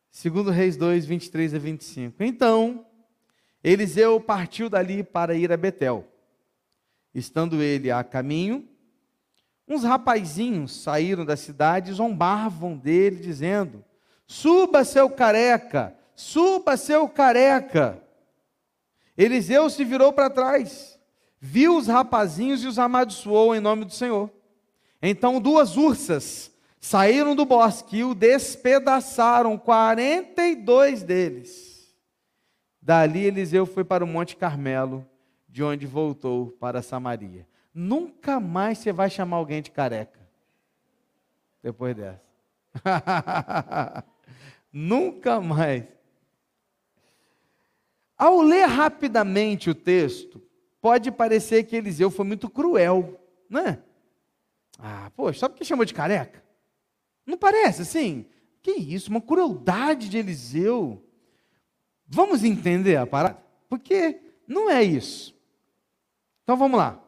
Segundo Reis 2, 23 a 25. Então, Eliseu partiu dali para ir a Betel. Estando ele a caminho, Uns rapazinhos saíram da cidade e zombavam dele, dizendo: Suba, seu careca, suba, seu careca. Eliseu se virou para trás, viu os rapazinhos e os amaldiçoou em nome do Senhor. Então duas ursas saíram do bosque e o despedaçaram, 42 deles. Dali Eliseu foi para o Monte Carmelo, de onde voltou para Samaria. Nunca mais você vai chamar alguém de careca. Depois dessa. Nunca mais. Ao ler rapidamente o texto, pode parecer que Eliseu foi muito cruel, não é? Ah, poxa, sabe por que chamou de careca? Não parece assim? Que isso, uma crueldade de Eliseu. Vamos entender a parada? Porque não é isso. Então vamos lá.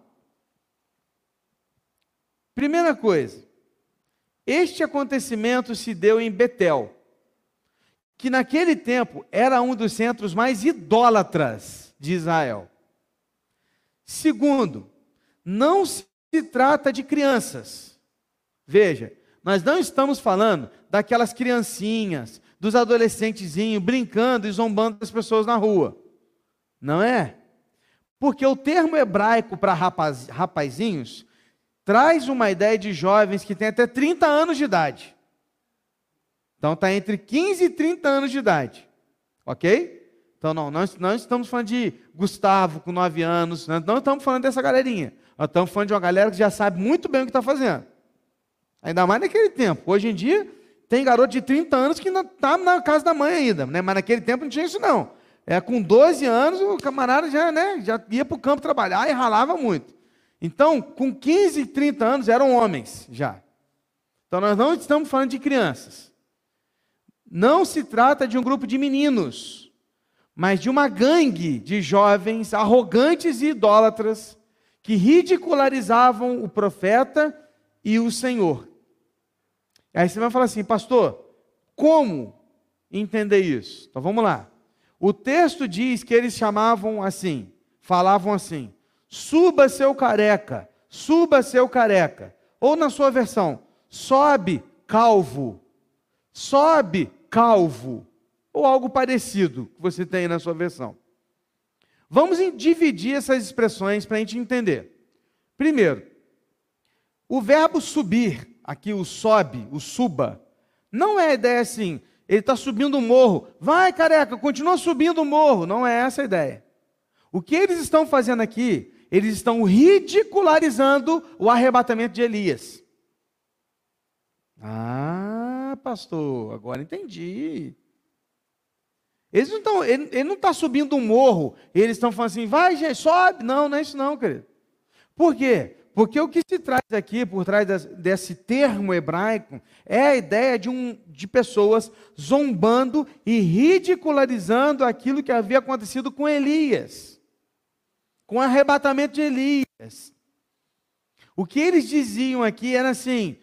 Primeira coisa, este acontecimento se deu em Betel, que naquele tempo era um dos centros mais idólatras de Israel. Segundo, não se trata de crianças. Veja, nós não estamos falando daquelas criancinhas, dos adolescentezinhos brincando e zombando das pessoas na rua. Não é? Porque o termo hebraico para rapaz, rapazinhos traz uma ideia de jovens que têm até 30 anos de idade. Então está entre 15 e 30 anos de idade. Ok? Então não, nós não estamos falando de Gustavo com 9 anos, não estamos falando dessa galerinha. Nós estamos falando de uma galera que já sabe muito bem o que está fazendo. Ainda mais naquele tempo. Hoje em dia, tem garoto de 30 anos que está na casa da mãe ainda, né? mas naquele tempo não tinha isso não. É, com 12 anos, o camarada já, né, já ia para o campo trabalhar e ralava muito. Então, com 15, 30 anos, eram homens já. Então, nós não estamos falando de crianças. Não se trata de um grupo de meninos, mas de uma gangue de jovens arrogantes e idólatras que ridicularizavam o profeta e o Senhor. Aí você vai falar assim, pastor, como entender isso? Então vamos lá. O texto diz que eles chamavam assim, falavam assim: Suba seu careca, suba seu careca. Ou na sua versão, sobe calvo, sobe calvo. Ou algo parecido que você tem na sua versão. Vamos dividir essas expressões para a gente entender. Primeiro, o verbo subir aqui o sobe, o suba, não é a ideia assim, ele está subindo o morro, vai careca, continua subindo o morro, não é essa a ideia. O que eles estão fazendo aqui, eles estão ridicularizando o arrebatamento de Elias. Ah, pastor, agora entendi. Eles não ele, ele não está subindo um morro, eles estão falando assim, vai, gente, sobe. Não, não é isso não, querido. Por quê? Porque o que se traz aqui, por trás desse termo hebraico, é a ideia de, um, de pessoas zombando e ridicularizando aquilo que havia acontecido com Elias, com o arrebatamento de Elias. O que eles diziam aqui era assim,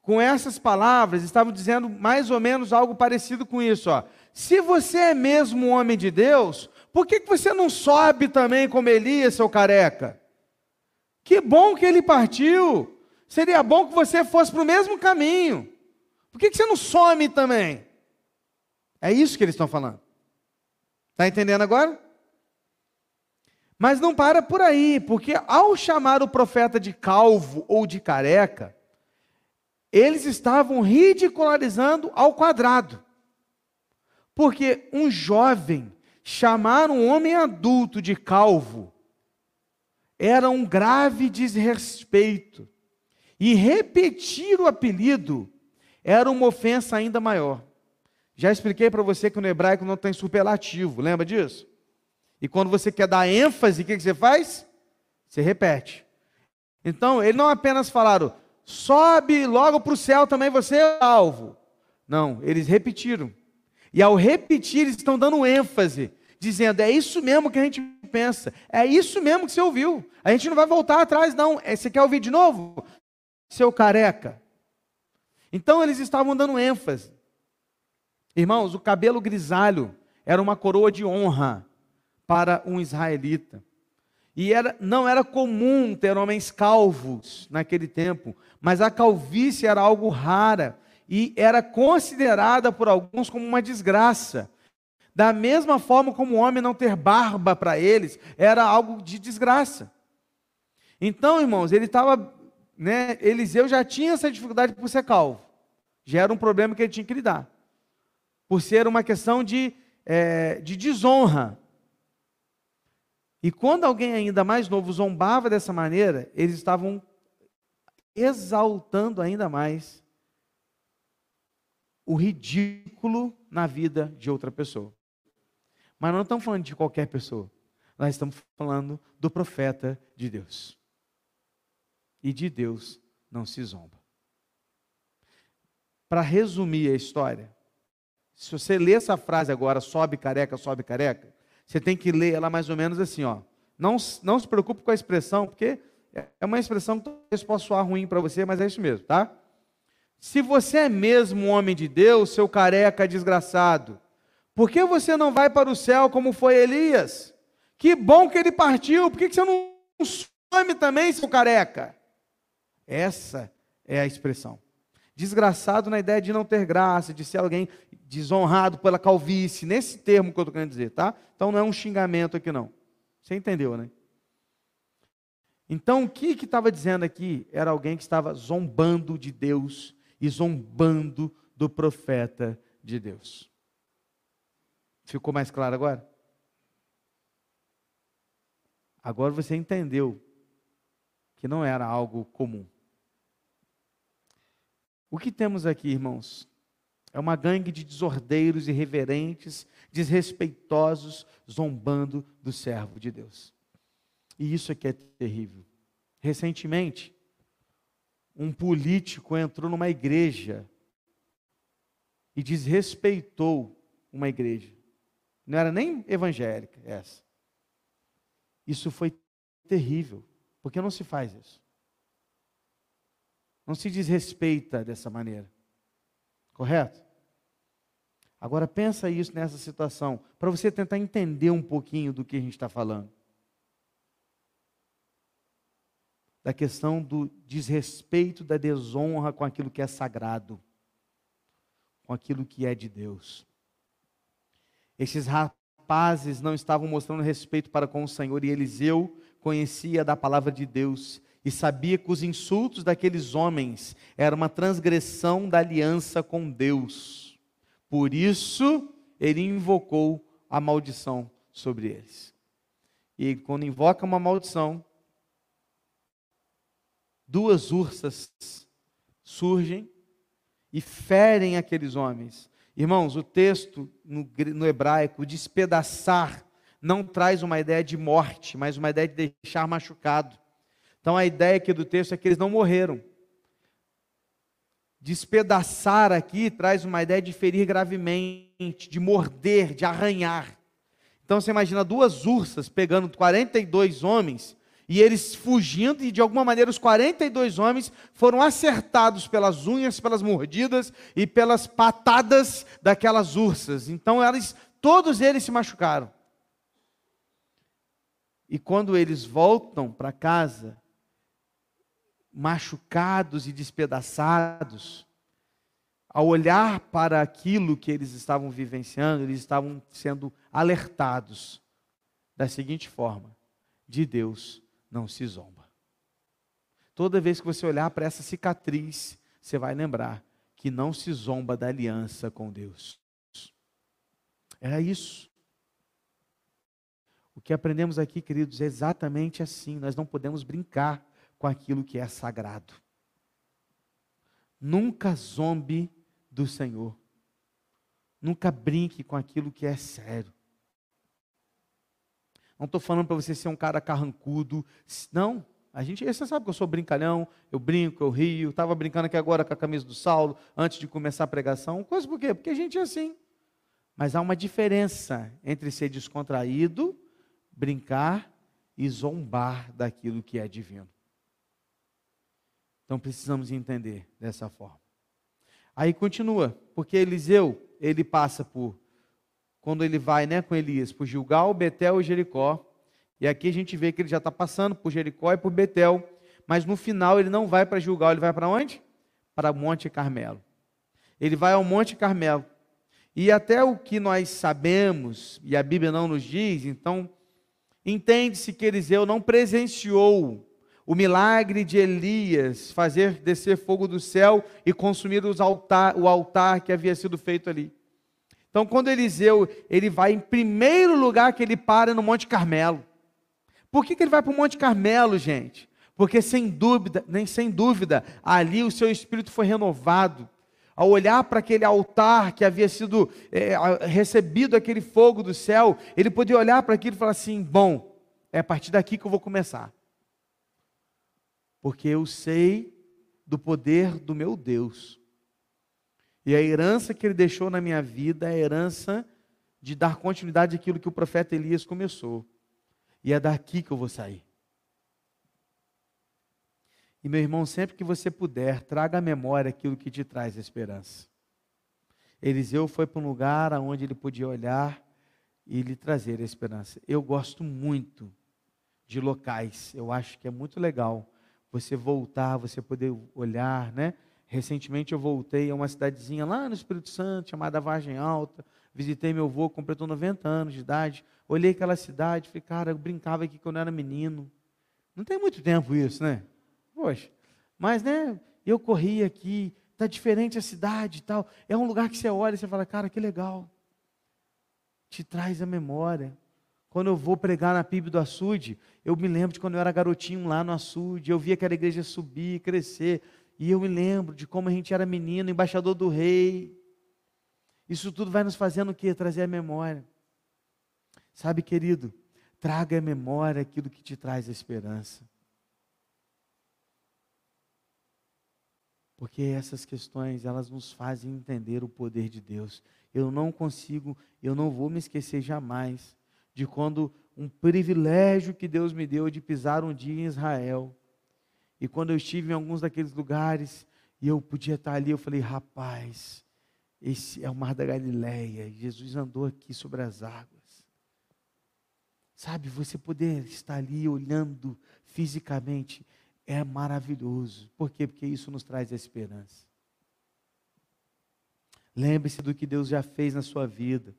com essas palavras, estavam dizendo mais ou menos algo parecido com isso. Ó. Se você é mesmo um homem de Deus, por que, que você não sobe também como Elias, seu careca? Que bom que ele partiu. Seria bom que você fosse para o mesmo caminho. Por que, que você não some também? É isso que eles estão falando. Está entendendo agora? Mas não para por aí, porque ao chamar o profeta de calvo ou de careca, eles estavam ridicularizando ao quadrado. Porque um jovem chamar um homem adulto de calvo era um grave desrespeito. E repetir o apelido era uma ofensa ainda maior. Já expliquei para você que no hebraico não tem superlativo, lembra disso? E quando você quer dar ênfase, o que, que você faz? Você repete. Então, eles não apenas falaram, sobe logo para o céu também você é alvo. Não, eles repetiram. E ao repetir, eles estão dando ênfase dizendo: é isso mesmo que a gente pensa, é isso mesmo que você ouviu. A gente não vai voltar atrás, não. É, você quer ouvir de novo? Seu careca. Então eles estavam dando ênfase. Irmãos, o cabelo grisalho era uma coroa de honra para um israelita. E era, não era comum ter homens calvos naquele tempo, mas a calvície era algo rara e era considerada por alguns como uma desgraça. Da mesma forma como o homem não ter barba para eles era algo de desgraça. Então, irmãos, ele estava, né, Eliseu já tinha essa dificuldade por ser calvo. Já era um problema que ele tinha que lidar. Por ser uma questão de, é, de desonra. E quando alguém ainda mais novo zombava dessa maneira, eles estavam exaltando ainda mais o ridículo na vida de outra pessoa. Mas não estamos falando de qualquer pessoa. Nós estamos falando do profeta de Deus. E de Deus não se zomba. Para resumir a história, se você ler essa frase agora, sobe careca, sobe careca, você tem que ler ela mais ou menos assim, ó. Não, não se preocupe com a expressão, porque é uma expressão que talvez possa soar ruim para você, mas é isso mesmo, tá? Se você é mesmo um homem de Deus, seu careca desgraçado, por que você não vai para o céu como foi Elias? Que bom que ele partiu, por que você não some também, seu careca? Essa é a expressão. Desgraçado na ideia de não ter graça, de ser alguém desonrado pela calvície, nesse termo que eu estou querendo dizer, tá? Então não é um xingamento aqui, não. Você entendeu, né? Então o que estava dizendo aqui era alguém que estava zombando de Deus e zombando do profeta de Deus. Ficou mais claro agora? Agora você entendeu que não era algo comum. O que temos aqui, irmãos? É uma gangue de desordeiros, irreverentes, desrespeitosos, zombando do servo de Deus. E isso aqui é terrível. Recentemente, um político entrou numa igreja e desrespeitou uma igreja. Não era nem evangélica essa. Isso foi terrível, porque não se faz isso. Não se desrespeita dessa maneira. Correto? Agora pensa isso nessa situação, para você tentar entender um pouquinho do que a gente está falando. Da questão do desrespeito, da desonra com aquilo que é sagrado, com aquilo que é de Deus. Esses rapazes não estavam mostrando respeito para com o Senhor e Eliseu conhecia da palavra de Deus e sabia que os insultos daqueles homens eram uma transgressão da aliança com Deus. Por isso, ele invocou a maldição sobre eles. E quando invoca uma maldição, duas ursas surgem e ferem aqueles homens. Irmãos, o texto no, no hebraico, despedaçar, não traz uma ideia de morte, mas uma ideia de deixar machucado. Então a ideia aqui do texto é que eles não morreram. Despedaçar aqui traz uma ideia de ferir gravemente, de morder, de arranhar. Então você imagina duas ursas pegando 42 homens e eles fugindo, e de alguma maneira os 42 homens foram acertados pelas unhas, pelas mordidas e pelas patadas daquelas ursas. Então eles, todos eles se machucaram. E quando eles voltam para casa, machucados e despedaçados, ao olhar para aquilo que eles estavam vivenciando, eles estavam sendo alertados da seguinte forma: de Deus não se zomba. Toda vez que você olhar para essa cicatriz, você vai lembrar que não se zomba da aliança com Deus. Era isso. O que aprendemos aqui, queridos, é exatamente assim. Nós não podemos brincar com aquilo que é sagrado. Nunca zombe do Senhor. Nunca brinque com aquilo que é sério. Não estou falando para você ser um cara carrancudo. Não. A gente, você sabe que eu sou brincalhão, eu brinco, eu rio. Estava brincando aqui agora com a camisa do Saulo, antes de começar a pregação. Coisa por quê? Porque a gente é assim. Mas há uma diferença entre ser descontraído, brincar e zombar daquilo que é divino. Então precisamos entender dessa forma. Aí continua, porque Eliseu, ele passa por, quando ele vai né, com Elias, por Gilgal, Betel e Jericó. E aqui a gente vê que ele já está passando por Jericó e por Betel. Mas no final ele não vai para Gilgal, ele vai para onde? Para Monte Carmelo. Ele vai ao Monte Carmelo. E até o que nós sabemos, e a Bíblia não nos diz, então, entende-se que Eliseu não presenciou o milagre de Elias fazer descer fogo do céu e consumir altar, o altar que havia sido feito ali. Então, quando Eliseu ele vai em primeiro lugar que ele para no Monte Carmelo. Por que, que ele vai para o Monte Carmelo, gente? Porque sem dúvida, nem sem dúvida, ali o seu espírito foi renovado. Ao olhar para aquele altar que havia sido é, recebido aquele fogo do céu, ele podia olhar para aquilo e falar assim: bom, é a partir daqui que eu vou começar porque eu sei do poder do meu Deus. E a herança que ele deixou na minha vida é a herança de dar continuidade àquilo que o profeta Elias começou. E é daqui que eu vou sair. E meu irmão, sempre que você puder, traga à memória aquilo que te traz esperança. Eliseu foi para um lugar onde ele podia olhar e lhe trazer a esperança. Eu gosto muito de locais, eu acho que é muito legal você voltar, você poder olhar, né? Recentemente eu voltei a uma cidadezinha lá no Espírito Santo, chamada Vargem Alta. Visitei meu avô, completou 90 anos de idade. Olhei aquela cidade, falei, cara, eu brincava aqui quando eu era menino. Não tem muito tempo isso, né? Poxa. Mas, né, eu corri aqui, tá diferente a cidade e tal. É um lugar que você olha e você fala, cara, que legal. Te traz a memória. Quando eu vou pregar na PIB do açude, eu me lembro de quando eu era garotinho lá no açude, eu via aquela igreja subir, crescer, e eu me lembro de como a gente era menino, embaixador do rei. Isso tudo vai nos fazendo o quê? Trazer a memória. Sabe, querido, traga à memória aquilo que te traz a esperança. Porque essas questões, elas nos fazem entender o poder de Deus. Eu não consigo, eu não vou me esquecer jamais de quando um privilégio que Deus me deu de pisar um dia em Israel. E quando eu estive em alguns daqueles lugares e eu podia estar ali, eu falei, rapaz, esse é o Mar da Galileia, Jesus andou aqui sobre as águas. Sabe, você poder estar ali olhando fisicamente é maravilhoso. Por quê? Porque isso nos traz esperança. Lembre-se do que Deus já fez na sua vida.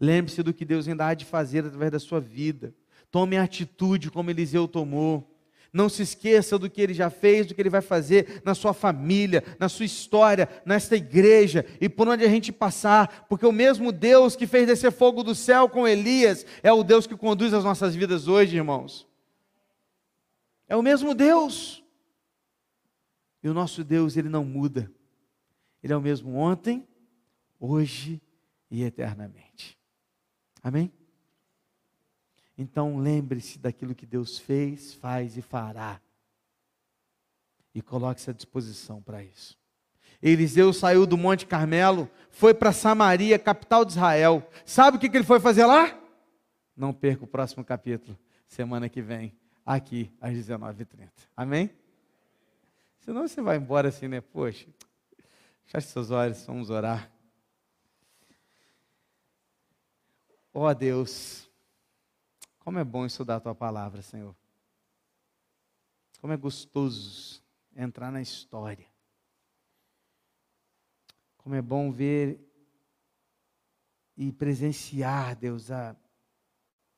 Lembre-se do que Deus ainda há de fazer através da sua vida. Tome a atitude como Eliseu tomou. Não se esqueça do que ele já fez, do que ele vai fazer na sua família, na sua história, nesta igreja e por onde a gente passar, porque o mesmo Deus que fez descer fogo do céu com Elias é o Deus que conduz as nossas vidas hoje, irmãos. É o mesmo Deus. E o nosso Deus, ele não muda. Ele é o mesmo ontem, hoje e eternamente. Amém? Então lembre-se daquilo que Deus fez, faz e fará. E coloque-se à disposição para isso. Eliseu saiu do Monte Carmelo, foi para Samaria, capital de Israel. Sabe o que, ele foi fazer lá? Não perca o próximo capítulo, semana que vem, aqui às 19h30. Amém? Senão você vai embora assim, né? Poxa, feche seus olhos, vamos orar. Ó oh, Deus, como é bom estudar a tua palavra, Senhor. Como é gostoso entrar na história. Como é bom ver e presenciar, Deus, a,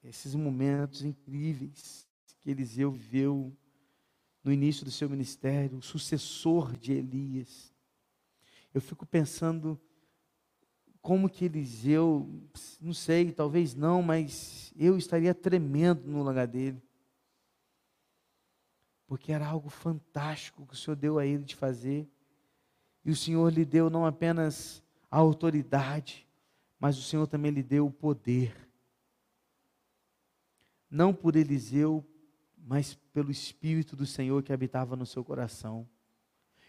esses momentos incríveis que Eliseu viveu no início do seu ministério, o sucessor de Elias. Eu fico pensando como que Eliseu, não sei, talvez não, mas eu estaria tremendo no lugar dele. Porque era algo fantástico que o Senhor deu a ele de fazer. E o Senhor lhe deu não apenas a autoridade, mas o Senhor também lhe deu o poder. Não por Eliseu, mas pelo Espírito do Senhor que habitava no seu coração.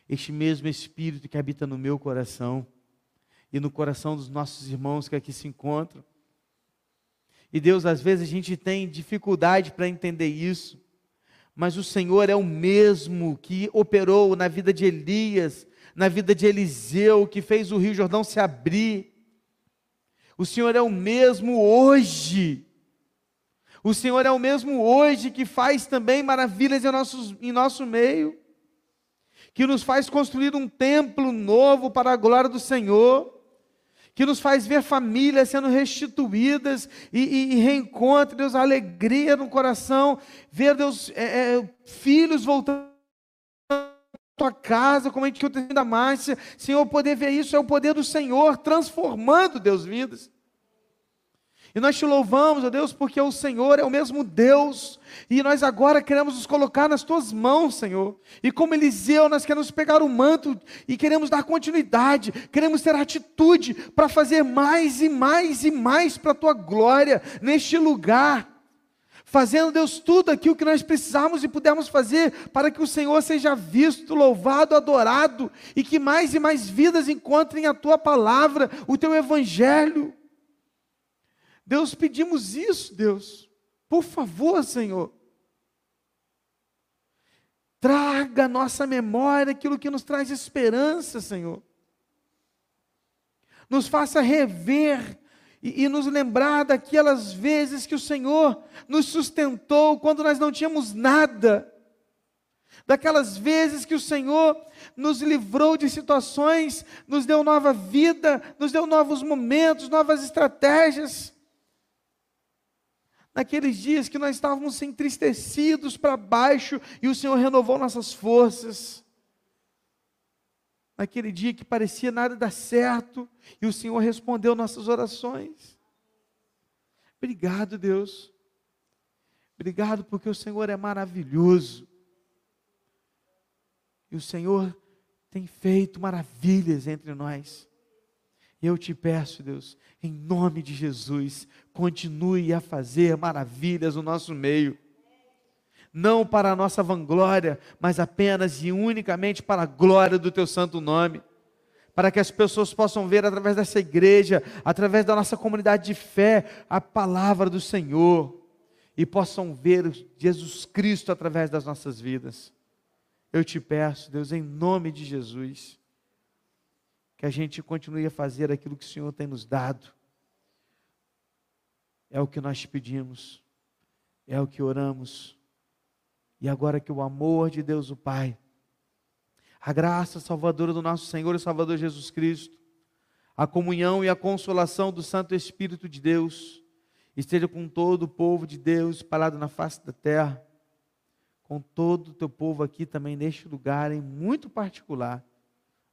Este mesmo Espírito que habita no meu coração e no coração dos nossos irmãos que aqui se encontram. E Deus, às vezes a gente tem dificuldade para entender isso, mas o Senhor é o mesmo que operou na vida de Elias, na vida de Eliseu, que fez o Rio Jordão se abrir. O Senhor é o mesmo hoje o Senhor é o mesmo hoje que faz também maravilhas em, nossos, em nosso meio, que nos faz construir um templo novo para a glória do Senhor, que nos faz ver famílias sendo restituídas e, e, e reencontro, Deus, alegria no coração, ver, Deus, é, é, filhos voltando tua casa, como a gente que eu tenho da Márcia, Senhor, poder ver isso é o poder do Senhor transformando, Deus, vidas. E nós te louvamos, ó Deus, porque o Senhor é o mesmo Deus, e nós agora queremos nos colocar nas tuas mãos, Senhor. E como Eliseu, nós queremos pegar o manto e queremos dar continuidade, queremos ter atitude para fazer mais e mais e mais para a tua glória neste lugar. Fazendo, Deus, tudo aquilo que nós precisamos e pudermos fazer para que o Senhor seja visto, louvado, adorado e que mais e mais vidas encontrem a tua palavra, o teu evangelho. Deus, pedimos isso, Deus. Por favor, Senhor. Traga à nossa memória aquilo que nos traz esperança, Senhor. Nos faça rever e, e, nos lembrar daquelas vezes que o Senhor nos sustentou quando nós não tínhamos nada. Daquelas vezes que o Senhor nos livrou de situações, nos deu nova vida, nos deu novos momentos, novas estratégias naqueles dias que nós estávamos entristecidos para baixo e o Senhor renovou nossas forças. Naquele dia que parecia nada dar certo e o Senhor respondeu nossas orações. Obrigado, Deus. Obrigado porque o Senhor é maravilhoso. E o Senhor tem feito maravilhas entre nós. Eu te peço, Deus, em nome de Jesus, continue a fazer maravilhas no nosso meio. Não para a nossa vanglória, mas apenas e unicamente para a glória do teu santo nome. Para que as pessoas possam ver através dessa igreja, através da nossa comunidade de fé, a palavra do Senhor. E possam ver Jesus Cristo através das nossas vidas. Eu te peço, Deus, em nome de Jesus que a gente continue a fazer aquilo que o Senhor tem nos dado. É o que nós pedimos, é o que oramos. E agora que o amor de Deus, o Pai, a graça salvadora do nosso Senhor e Salvador Jesus Cristo, a comunhão e a consolação do Santo Espírito de Deus, esteja com todo o povo de Deus espalhado na face da terra com todo o teu povo aqui também neste lugar, em muito particular,